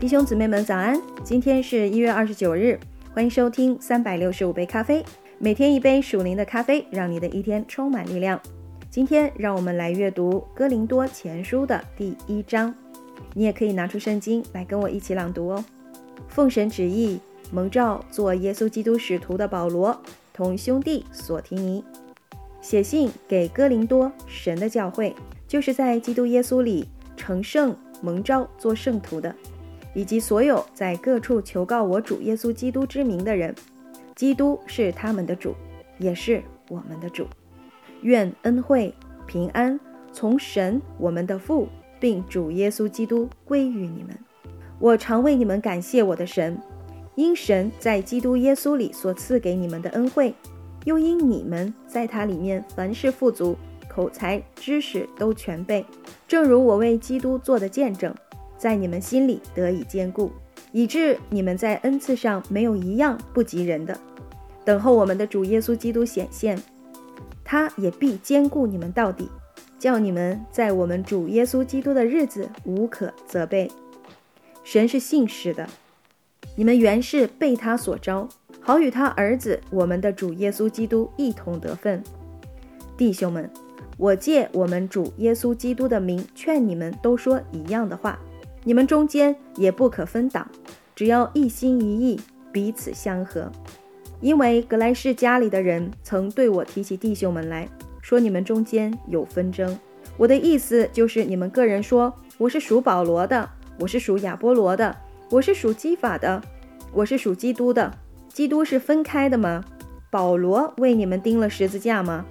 弟兄姊妹们早安！今天是一月二十九日，欢迎收听三百六十五杯咖啡，每天一杯属灵的咖啡，让你的一天充满力量。今天让我们来阅读《哥林多前书》的第一章，你也可以拿出圣经来跟我一起朗读哦。奉神旨意，蒙召做耶稣基督使徒的保罗，同兄弟索提尼，写信给哥林多神的教会，就是在基督耶稣里成圣蒙召做圣徒的。以及所有在各处求告我主耶稣基督之名的人，基督是他们的主，也是我们的主。愿恩惠平安从神我们的父，并主耶稣基督归于你们。我常为你们感谢我的神，因神在基督耶稣里所赐给你们的恩惠，又因你们在他里面凡事富足，口才知识都全备，正如我为基督做的见证。在你们心里得以坚固，以致你们在恩赐上没有一样不及人的。等候我们的主耶稣基督显现，他也必坚固你们到底，叫你们在我们主耶稣基督的日子无可责备。神是信实的，你们原是被他所招，好与他儿子我们的主耶稣基督一同得分。弟兄们，我借我们主耶稣基督的名劝你们，都说一样的话。你们中间也不可分党，只要一心一意，彼此相合。因为格莱士家里的人曾对我提起弟兄们来说，你们中间有纷争。我的意思就是，你们个人说我是属保罗的，我是属亚波罗的，我是属基法的，我是属基督的。基督是分开的吗？保罗为你们钉了十字架吗？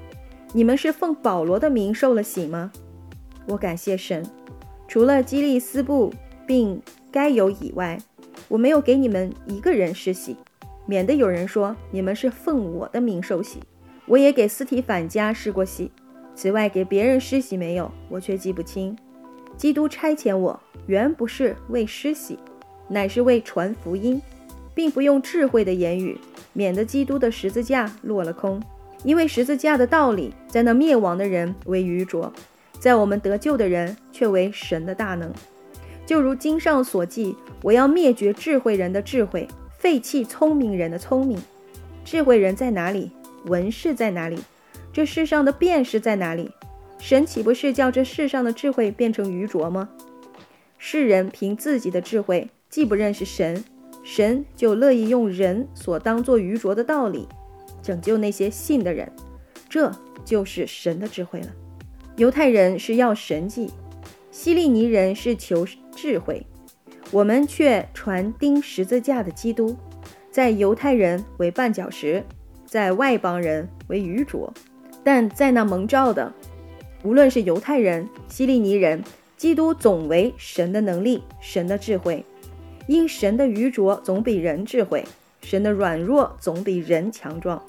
你们是奉保罗的名受了洗吗？我感谢神。除了基利斯布并该有以外，我没有给你们一个人施洗，免得有人说你们是奉我的名受洗。我也给斯提反家施过洗，此外给别人施洗没有，我却记不清。基督差遣我，原不是为施洗，乃是为传福音，并不用智慧的言语，免得基督的十字架落了空。因为十字架的道理，在那灭亡的人为愚拙。在我们得救的人，却为神的大能，就如经上所记：“我要灭绝智慧人的智慧，废弃聪明人的聪明。”智慧人在哪里？文士在哪里？这世上的辨识在哪里？神岂不是叫这世上的智慧变成愚拙吗？世人凭自己的智慧，既不认识神，神就乐意用人所当作愚拙的道理，拯救那些信的人。这就是神的智慧了。犹太人是要神迹，希利尼人是求智慧，我们却传钉十字架的基督，在犹太人为绊脚石，在外邦人为愚拙，但在那蒙召的，无论是犹太人、希利尼人，基督总为神的能力、神的智慧，因神的愚拙总比人智慧，神的软弱总比人强壮。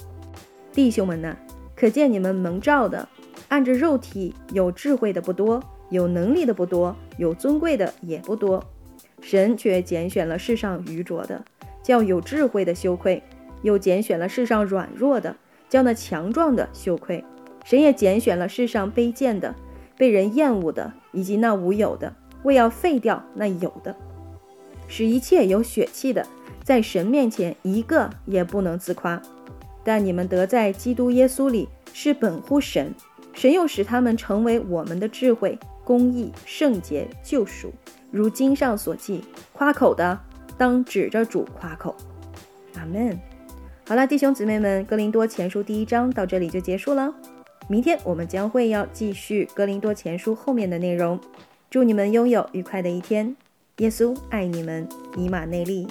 弟兄们呐，可见你们蒙召的。按着肉体有智慧的不多，有能力的不多，有尊贵的也不多。神却拣选了世上愚拙的，叫有智慧的羞愧；又拣选了世上软弱的，叫那强壮的羞愧。神也拣选了世上卑贱的、被人厌恶的，以及那无有的，为要废掉那有的，使一切有血气的，在神面前一个也不能自夸。但你们得在基督耶稣里是本乎神。神又使他们成为我们的智慧、公义、圣洁、救赎，如经上所记：夸口的当指着主夸口。阿门。好了，弟兄姊妹们，《哥林多前书》第一章到这里就结束了。明天我们将会要继续《哥林多前书》后面的内容。祝你们拥有愉快的一天。耶稣爱你们，以马内利。